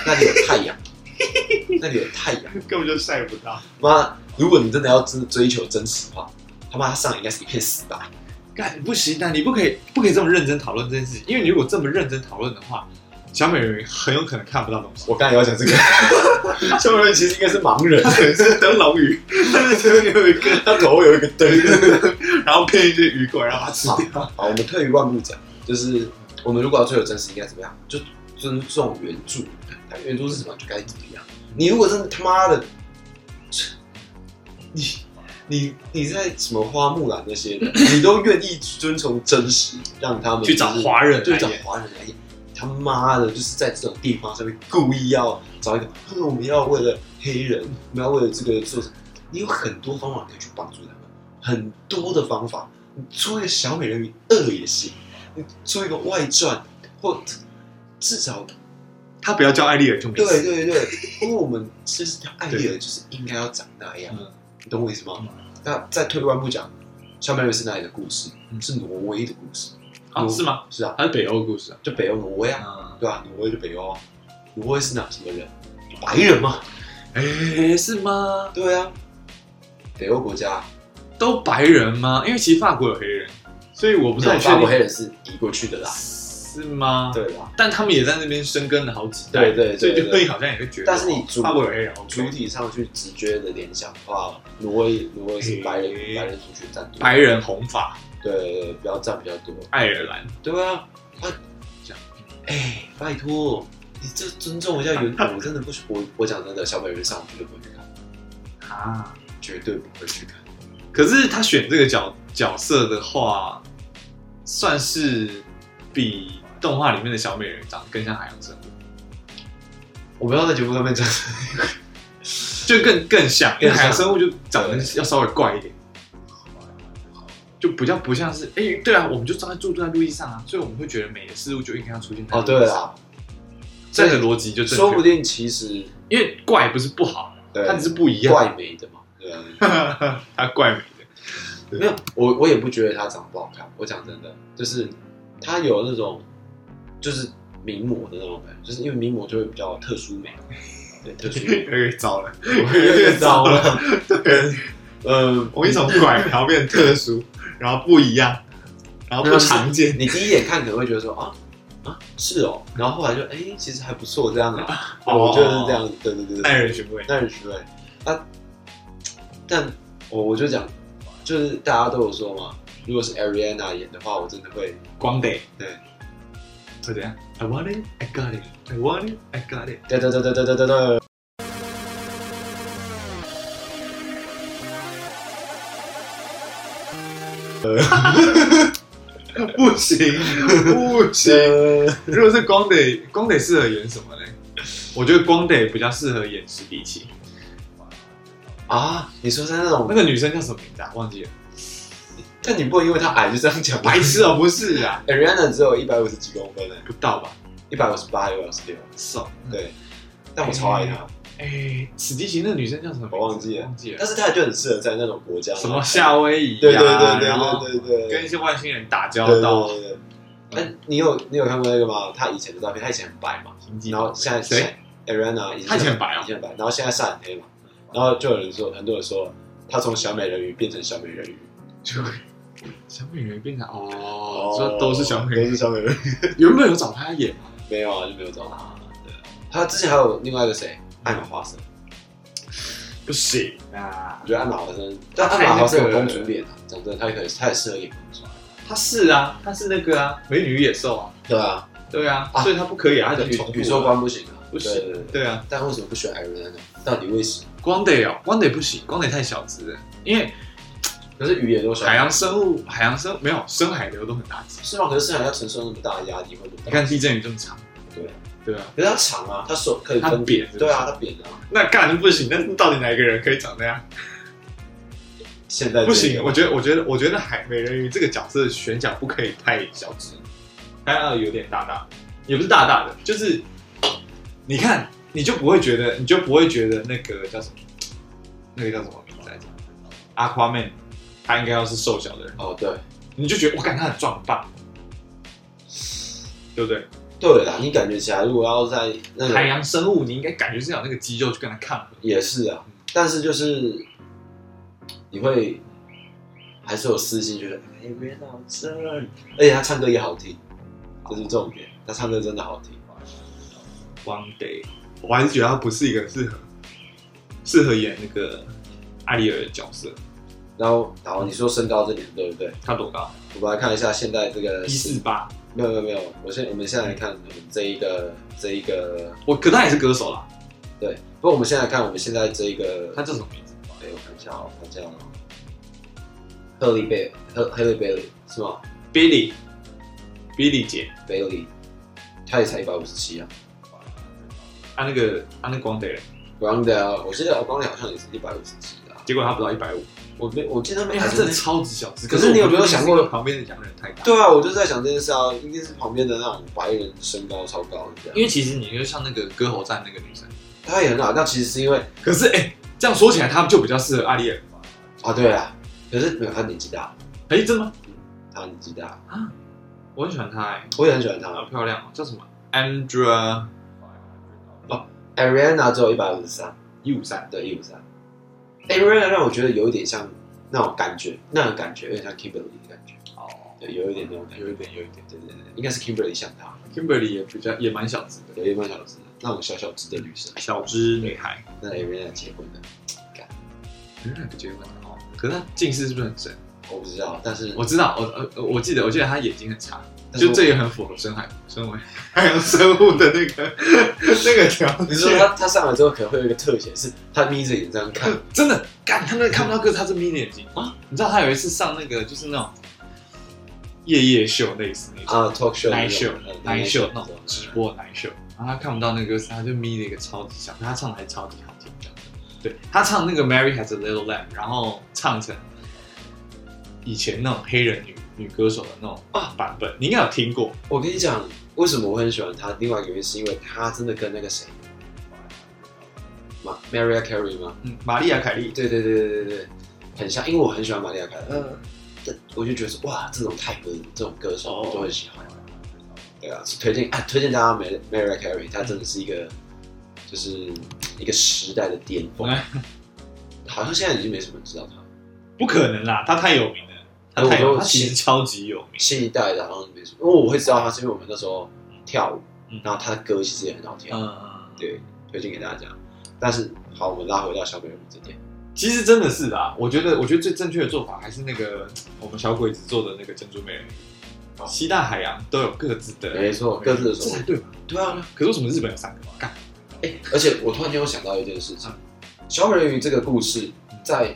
那里有太阳，那里有太阳，根本就晒不到。妈，如果你真的要追追求真实的话，他妈上来应该是一片死白。干不行啊，你不可以不可以这么认真讨论这件事情，因为你如果这么认真讨论的话。小美人鱼很有可能看不到东西。我刚才也要讲这个，小美人鱼其实应该是盲人，是灯笼鱼，但是这边有一个，它头有一个灯，然后骗一些鱼过来让它吃掉。好，好，我们退一万步讲，就是我们如果要追求真实，应该怎么样？就尊重原著，原著是什么就该怎么样。你如果真的他妈的，你你你在什么花木兰那些的，你都愿意遵从真实，让他们、就是、去找华人，去找华人来演。他妈的，就是在这种地方上面故意要找一个，我们要为了黑人，我们要为了这个做什么？你有很多方法可以去帮助他们，很多的方法。你出一个小美人鱼二也行，你出一个外传，或至少他不要叫艾丽尔就没事。对对对，因为我们其实叫艾丽尔就是应该要长那样，你懂我意思吗？嗯、那再退一万步讲，小美人鱼是哪里的故事？是挪威的故事。啊，是吗？是啊，它是北欧故事啊，就北欧挪威啊，对吧？挪威就北欧啊，挪威是哪什么人？白人吗？哎，是吗？对啊，北欧国家都白人吗？因为其实法国有黑人，所以我不是很确定。法国黑人是移过去的啦，是吗？对啦，但他们也在那边生根了好几代，对对，所以就会好像也会觉得。但是你法国有黑人，主体上去直觉的联想的话，挪威挪威是白人白人族群占多，白人红发，对，比较占比较多。爱尔兰，对啊，啊，这样，哎，拜托。你这尊重一下原本，我真的不，我我讲真的，小美人上我绝对不会去看啊，绝对不会去看。可是他选这个角角色的话，算是比动画里面的小美人长得更像海洋生。物。我不知道在节目上面讲，就更更像，因为海洋生物就长得要稍微怪一点，就比较不像是哎、欸，对啊，我们就站在住在陆地上啊，所以我们会觉得美的事物就应该要出现。哦，对啊。这个逻辑就说不定其实因为怪不是不好，它只是不一样，怪美的嘛，对啊，它怪美的，没有我我也不觉得它长得不好看，我讲真的，就是它有那种就是名模的那种感觉，就是因为名模就会比较特殊美，对，特殊 美，有点糟了，有点糟了，对，呃，我一从怪然后变特殊，然后不一样，然后不常见，你第一眼看可能会觉得说啊。啊，是哦，然后后来就哎，其实还不错这样的，我觉得是这样，对对对，耐人寻味，耐人寻味。啊，但我我就讲，就是大家都有说嘛，如果是 Ariana 演的话，我真的会光得，对，会怎样？I want it, I got it, I want it, I got it。对对对对对对对对。不行，不行。如果是光得，光得适合演什么呢？我觉得光得比较适合演史迪奇。啊，你说是那种那个女生叫什么名字啊？忘记了。但你不能因为他矮就这样讲，白痴哦，不是啊。Ariana 只有一百五十几公分呢，不到吧？一百五十八，一百五十六。是哦，对。但我超爱她。哎，史迪奇那个女生叫什么？我忘记了，忘记了。但是她就很适合在那种国家，什么夏威夷，对对对对对对对，跟一些外星人打交道。哎，你有你有看过那个吗？她以前的照片，她以前很白嘛，然后现在谁？Ariana 以前很白啊，以前很白，然后现在晒很黑嘛，然后就有人说，很多人说她从小美人鱼变成小美人鱼，就小美人鱼变成哦，说都是小美，都是小美人鱼。原 本有找他演吗？没有啊，就没有找他。对，她之前还有另外一个谁？艾玛华森不行啊！我觉得艾玛华森，但艾玛华森有公主脸啊，讲真的，她也可以，她也适合演公主。她是啊，她是那个啊，美女野兽啊，对啊，对啊，所以她不可以啊，她宇宇宙观不行啊，不行，对啊。但为什么不选艾瑞安呢？到底为什么？光得哦，光得不行，光得太小资了，因为可是鱼也都小。海洋生物，海洋生没有深海流都很大只，是吗？可是深海要承受那么大的压力，会不会？你看地震鱼这么长，对。对啊，可是它长啊，它手可以分扁，对啊，它扁啊。那干就不行，那到底哪一个人可以长那样？现在不行，我觉得，我觉得，我觉得海美人鱼这个角色选角不可以太小只，它要有点大大，也不是大大的，就是你看你就不会觉得，你就不会觉得那个叫什么，那个叫什么名字来着？Aquaman，他应该要是瘦小的人哦，对，你就觉得我感觉他很壮很棒，对不对？对啦，你感觉起来，如果要在那个海洋生物，你应该感觉是有那个肌肉去跟他抗衡。也是啊，但是就是你会还是有私心，觉得哎，别闹这，而且他唱歌也好听，这是重点。他唱歌真的好听。One day，我还是觉得他不是一个适合适合演那个艾丽尔的角色。然后，然后你说身高这点对不对？他多高？我们来看一下现在这个一四八。没有没有没有，我现我们现在来看我们这一个这一个，我可他也是歌手啦。对，不过我们现在看我们现在这一个，他叫什么名字？哎，我看一下哦，他叫赫利贝赫赫利贝利是吗？Billy Billy 姐，Billy，他也才一百五十七啊。他那个他那光德光德，我记得我光德好像也是一百五十七啊，结果他不到一百五。我没，我记得没，他真的超级小只。可是你有没有想过旁边的两个人太大？对啊，我就是在想这件事啊，一定是旁边的那种白人身高超高的。因为其实你就像那个歌喉站那个女生，她也很好。那其实是因为，可是哎，这样说起来，她们就比较适合阿里尔啊。对啊，可是没有，她年纪大。哎，真的吗？她年纪大啊，我很喜欢她哎，我也很喜欢她，好漂亮哦。叫什么？Andrea 哦，Ariana 只有一百五十三。一五三，对，一五三。Ariana 让我觉得有一点像那种感觉，那种感觉有点像 Kimberly 的感觉。哦，对，有一点那种感觉，有一点，有一点，对对对，应该是 Kimberly 像她。Kimberly 也比较也蛮小资的，对，也蛮小资的，那种小小资的女生，小资女孩。那 Ariana 结婚的，Ariana 不结婚哦，可是她近视是不是很深？我不知道，但是我知道，我呃，我记得，我记得他眼睛很长。就这也很符合深海深为 海洋生物的那个 那个条件。你说他他上来之后可能会有一个特写，是他眯着眼这样看，真的干他那看不到个，他是眯着眼睛啊。你知道他有一次上那个就是那种夜夜秀类似那种啊 talk show，night show，night show 那种直播 night show，然后他看不到那个歌词，他就眯了一个超级小，他唱的还超级好听，对，他唱那个 Mary Has a Little Lamb，然后唱成以前那种黑人女。女歌手的那种啊版本，你应该有听过。我跟你讲，为什么我很喜欢她？另外一个原因是因为她真的跟那个谁，玛 Mariah Carey 吗？嗯，玛丽亚凯莉。对对对对对对，很像。因为我很喜欢玛丽亚凯莉。嗯，我就觉得说，哇，这种泰歌这种歌手我都很喜欢。对啊，推荐啊，推荐大家 Mariah Carey，她真的是一个，就是一个时代的巅峰。好像现在已经没什么人知道她。不可能啦，她太有名了。他他其实超级有名，新一代的，好像没什么，因为我会知道他是因为我们那时候跳舞，然后他的歌其实也很好听，嗯，对，推荐给大家。但是好，我们拉回到小美人鱼这点，其实真的是啊，我觉得，我觉得最正确的做法还是那个我们小鬼子做的那个珍珠美人鱼，西大海洋都有各自的，没错，各自的，这才对嘛？对啊，可是为什么日本有三个？干，哎，而且我突然间又想到一件事情，小美人鱼这个故事在。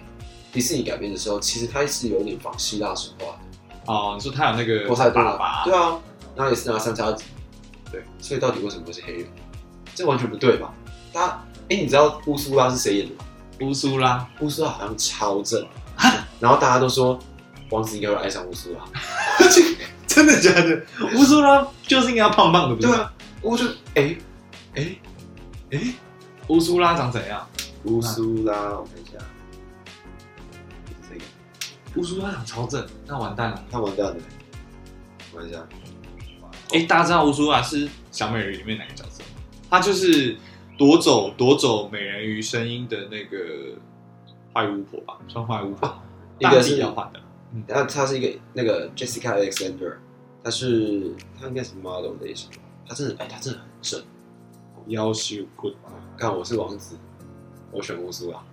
迪士尼改编的时候，其实它是有点仿希腊神话的。哦，你说他有那个波塞冬吧？对啊，然后也是拿三叉戟。对，所以到底为什么会是黑人？这完全不对吧？他，哎，你知道乌苏拉是谁演的吗？乌苏拉，乌苏拉好像超正，然后大家都说王子应该会爱上乌苏拉。真的假的？乌苏拉就是应该要胖胖的，对啊。我就，哎，哎，哎，乌苏拉长怎样？乌苏拉。乌苏拉长超正，那完蛋了，那完蛋了。玩一下，哎、欸，大家知道乌苏拉是小美人鱼里面哪个角色吗？他就是夺走夺走美人鱼声音的那个坏巫婆吧，算坏巫婆。啊、一个是要换的，他他是一个那个 Jessica Alexander，他是他应该是 model 类型，他真的哎，他真的很正，夭寿 good。看我是王子，我选乌苏拉。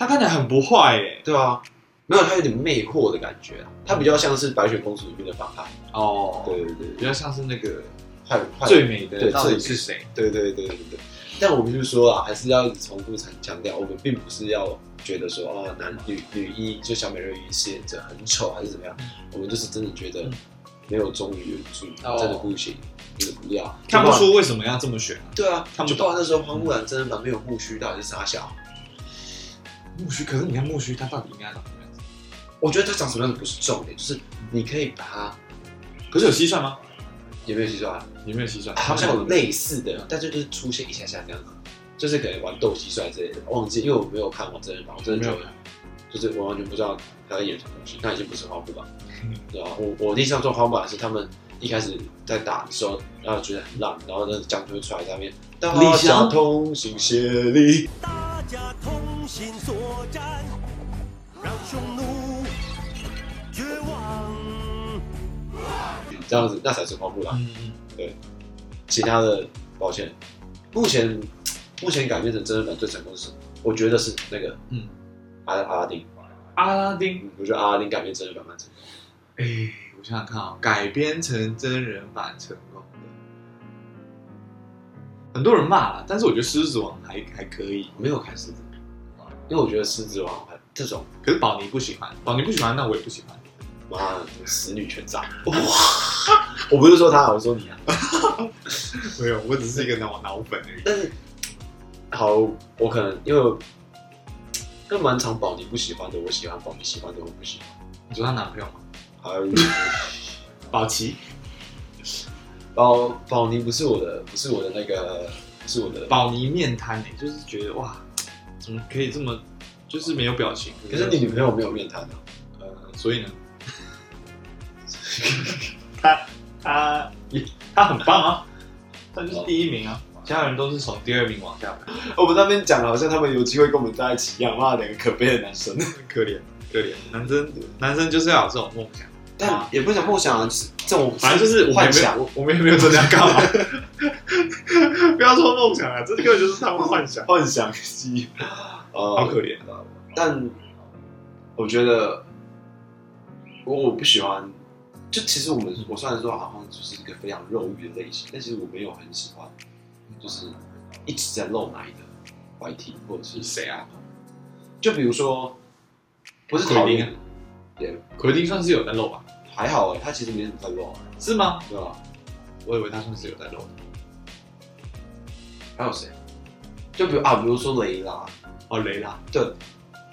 他看起来很不坏耶，对啊，没有，他有点魅惑的感觉，他比较像是白雪公主里面的反派哦，对对对，比较像是那个坏坏最美的到底是谁？对对对对对。但我们就说啊，还是要重复强强调，我们并不是要觉得说哦，男女女一就小美人鱼饰演者很丑还是怎么样，我们就是真的觉得没有忠于原著，真的不行，真的不要。看不出为什么要这么选？对啊，看不到那时候花木兰真人版没有木须，到底是啥小？木须，可是你看木须，他到底应该长什么样子？我觉得他长什么样子不是重点，就是你可以把它。可是有蟋蟀吗？有没有蟋蟀？有没有蟋蟀？好像有类似的，但是就是出现一下下这样子，就是可能玩斗蟋蟀之类的。忘记，因为我没有看过真人版，我真的觉得就是我完全不知道他在演什么东西。那已经不是花木兰，对吧？我我印象中花木兰是他们一开始在打的时候，然后觉得很烂，然后那个将军出来在那边，大家同心协力。家同心作战，让匈奴绝望。这样子，那才是花木兰。嗯嗯。对，其他的，抱歉。目前，目前改编成真人版最成功的是，我觉得是那个，嗯，阿阿拉丁。阿拉丁，我觉得阿拉丁改编真人版蛮成功。哎，我想想看啊，改编成真人版成功的，很多人骂了，但是我觉得《狮子王》还还可以。没有看《狮子王》，因为我觉得《狮子王》这种，可是宝妮不喜欢，宝妮不喜欢，那我也不喜欢。妈，死女全炸！哇，我不是说他，我是说你啊。没有，我只是一个脑脑粉而已。但是，好，我可能因为，跟蛮常宝妮不喜欢的，我喜欢宝妮喜欢的，我不喜欢。你说她男朋友吗？还有 宝琪。宝宝妮不是我的，不是我的那个，是我的宝妮面瘫哎，就是觉得哇，怎么可以这么，就是没有表情。可是你女朋友没有面瘫啊？呃，所以呢，他他他很棒啊，他就是第一名啊。其他人都是从第二名往下排。我们那边讲的好像他们有机会跟我们在一起一样，妈两个可悲的男生，可怜可怜，男生男生就是要有这种梦想，但也不想梦想啊，就是这种反正就是幻想。我我们也没有真的要干嘛，不要说梦想啊，这根本就是他们幻想幻想机，呃，好可怜。但我觉得我我不喜欢。就其实我们，我虽然说好像就是一个非常肉欲的类型，但其实我没有很喜欢，就是一直在露奶的 YT 或者是谁啊？就比如说，不是奎丁，对，奎丁算是有在露吧？还好哎，他其实没怎么在露，是吗？对吧？我以为他算是有在露。还有谁？就比如啊，比如说雷拉哦，雷拉，对，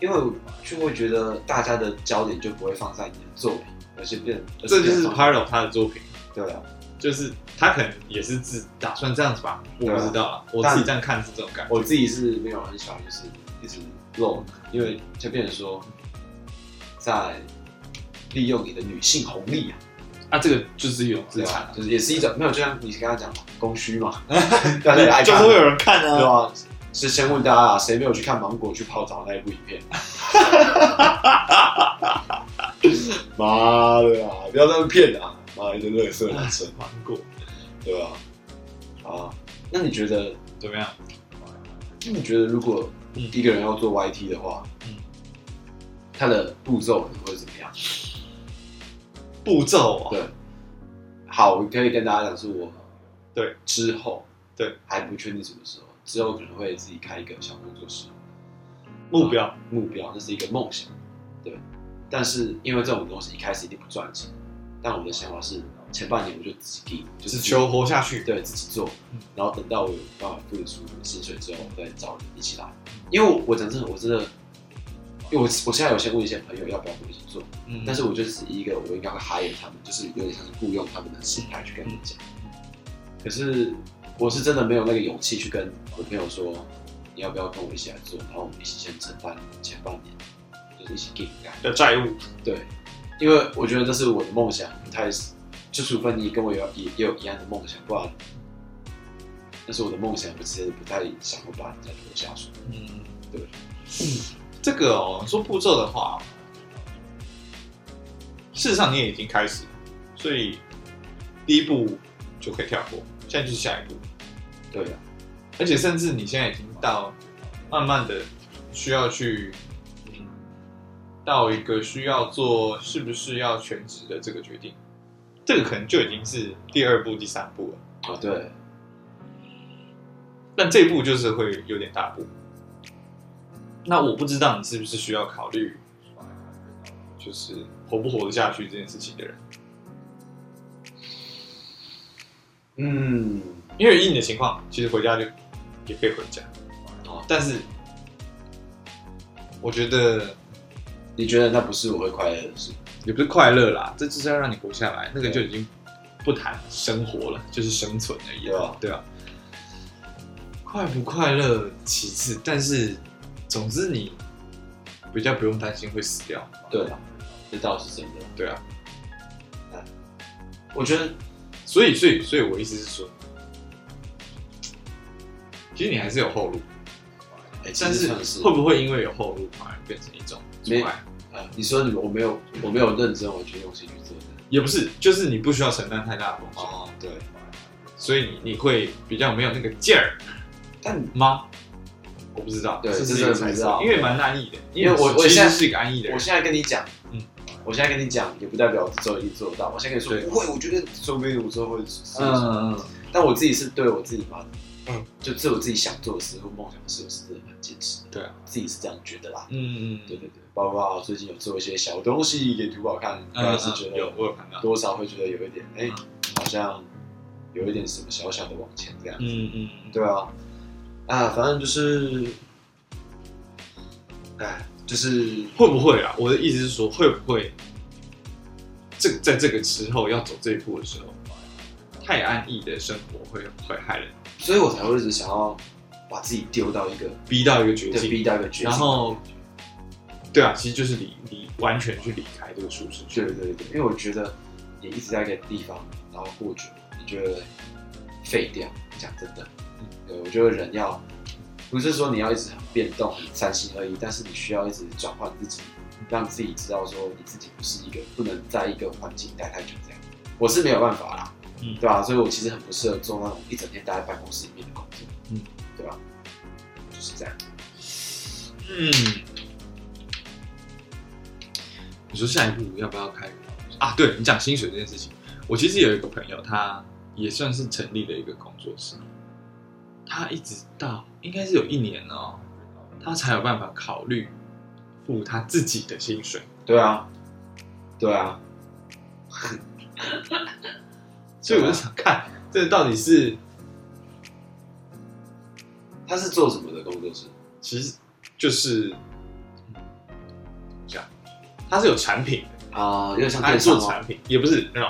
因为就会觉得大家的焦点就不会放在你的作品。而是变，这就是 part of 他的作品。对啊，就是他可能也是自打算这样子吧，我不知道啊。我自己这样看是这种感觉。我自己是没有很喜欢，就是一直露，因为就变成说，在利用你的女性红利啊。啊，这个就是一种资产，就是也是一种没有，就像你刚刚讲嘛，供需嘛，大家就是会有人看啊。对啊，是先问大家啊，谁没有去看芒果去泡澡那一部影片？妈的啊！不要这么骗啊！妈的，乐色男生，芒果，对吧？啊，那你觉得怎么样？那你觉得如果一个人要做 YT 的话，嗯，他的步骤会怎么样？步骤啊？对，好，我可以跟大家讲，是我对。之后对。还不确定什么时候，之后可能会自己开一个小工作室，目标。目标，这是一个梦想，对。但是因为这种东西一开始一定不赚钱，但我的想法是前半年我就自己，就是求活下去，对自己做，然后等到我有办法付得出薪水之后，我再找人一起来。因为我我真的我真的，因为我我现在有先问一些朋友要不要跟我一起做，嗯，但是我就是以一个我应该会 hire 他们，就是有点像是雇佣他们的心态去跟他们讲。可是我是真的没有那个勇气去跟我的朋友说，你要不要跟我一起来做，然后我们一起先承担前半年。就是一起给的债务，对，因为我觉得这是我的梦想，不太，就除非你跟我有也也有一样的梦想，不然，但是我的梦想，我其实不太想会把人家拖下水。嗯，对，嗯，这个哦，说步骤的话，事实上你也已经开始，所以第一步就可以跳过，现在就是下一步。对的，而且甚至你现在已经到慢慢的需要去。到一个需要做是不是要全职的这个决定，这个可能就已经是第二步、第三步了。哦，对。但这一步就是会有点大步。那我不知道你是不是需要考虑，就是活不活得下去这件事情的人。嗯，因为以你的情况，其实回家就也可以回家。哦，但是我觉得。你觉得那不是我会快乐的事？也不是快乐啦，这只是要让你活下来。那个就已经不谈生活了，就是生存而已。对啊，对啊。快不快乐其次，但是总之你比较不用担心会死掉。对啊，这倒是真的。对啊。我觉得，所以，所以，所以我意思是说，其实你还是有后路。欸、但是会不会因为有后路反而变成一种？没，呃，你说你我没有，我没有认真完全用心去做的，也不是，就是你不需要承担太大的风险。哦，对，所以你你会比较没有那个劲儿，但吗？我不知道，对，这是这才知道，因为蛮安逸的，因为我我现在是一个安逸的人。我现在跟你讲，嗯，我现在跟你讲，也不代表我之后一定做得到。我现在跟你说不会，我觉得说不定我之后会，嗯嗯嗯，但我自己是对我自己嘛。嗯，就做我自己想做的事或梦想的事，我是真的很坚持。对啊，自己是这样觉得啦。嗯嗯，对对对，包括最近有做一些小东西给图宝看，应该是觉得有，我有看到，多少会觉得有一点，哎，好像有一点什么小小的往前这样子。嗯嗯，对啊，啊，反正就是，哎，就是会不会啊？我的意思是说，会不会这在这个时候要走这一步的时候，太安逸的生活会会害人。所以我才会一直想要把自己丢到一个逼到一个绝境，逼到一个绝境。然后，对啊，其实就是离离完全去离开这个舒适区。对对对，因为我觉得你一直在一个地方，然后过久，你觉得废掉。讲真的，对，我觉得人要不是说你要一直很变动、很三心二意，但是你需要一直转换自己，让自己知道说你自己不是一个不能在一个环境待太久这样。我是没有办法啦，嗯，对吧？所以我其实很不适合做那种一整天待在办公室里面的工作，嗯，对吧？就是这样。嗯，你说下一步要不要开啊？对，你讲薪水这件事情，我其实有一个朋友，他也算是成立了一个工作室，他一直到应该是有一年哦，他才有办法考虑付他自己的薪水。对啊，对啊。所以我就想看，这到底是他是做什么的工作室？其实就是这样，他是有产品的啊，有点像他做产品，也不是那种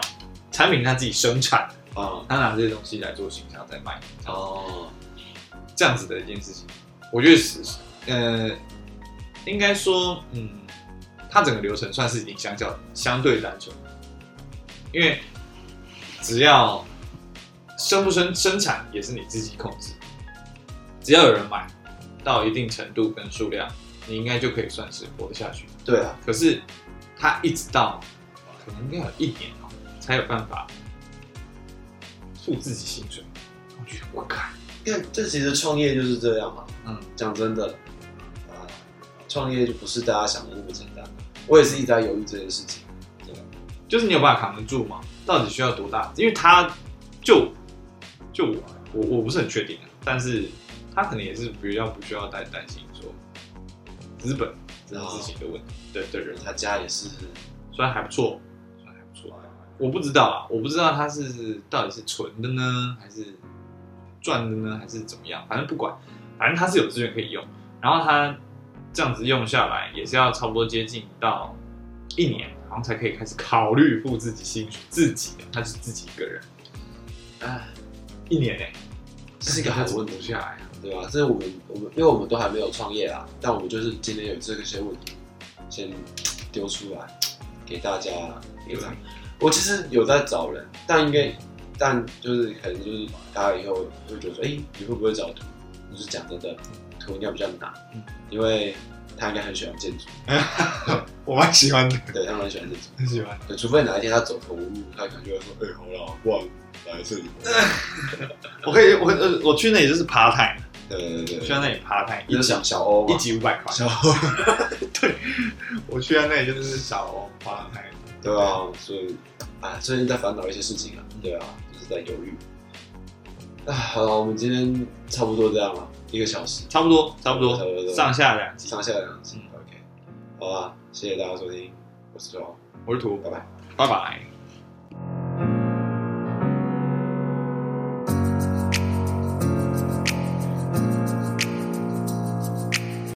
产品他自己生产的啊，他拿这些东西来做形象在卖哦，这样子的一件事情，我觉得是呃，应该说嗯，他整个流程算是已经相较相对单纯。因为只要生不生生产也是你自己控制，只要有人买到一定程度跟数量，你应该就可以算是活得下去。对啊，可是他一直到可能要有一年哦，才有办法付自己薪水。我觉得我靠，因为这其实创业就是这样嘛。嗯，讲真的，啊，创业就不是大家想的那么简单。我也是一直在犹豫这件事情。就是你有办法扛得住吗？到底需要多大？因为他就就我我我不是很确定，但是他可能也是比较不需要担担心说资本这种事情的问题。对对人，他家也是虽然还不错，虽然还不错。我不知道啊，我不知道他是到底是存的呢，还是赚的呢，还是怎么样？反正不管，反正他是有资源可以用。然后他这样子用下来，也是要差不多接近到一年。然后才可以开始考虑付自己薪水，自己他是自己一个人，啊，一年呢，这是一个很稳不下来啊，对吧？这是我们我们因为我们都还没有创业啊，但我们就是今天有这个些问题，先丢出来给大家一个。我其实有在找人，但应该但就是可能就是大家以后会觉得说，哎，你会不会找图？就是讲真的，图应该比较难，因为。他应该很喜欢建筑，我蛮喜欢的。对，他蛮喜欢建筑，很喜欢。对，除非哪一天他走投无路，他可能就会说：“哎，好了，不然来这里。”我可以，我呃，我去那里就是 part time。对对对，去到那里 part time，一小小欧，一集五百块。小欧，对，我去到那里就是小欧 part time。对啊，所以啊，最近在烦恼一些事情啊。对啊，就是在犹豫。啊，好了，我们今天差不多这样了。一个小时，差不多，差不多，差不多，上下两集，上下两集，嗯，OK，好吧，谢谢大家收听，我是周，我是图，拜拜，拜拜。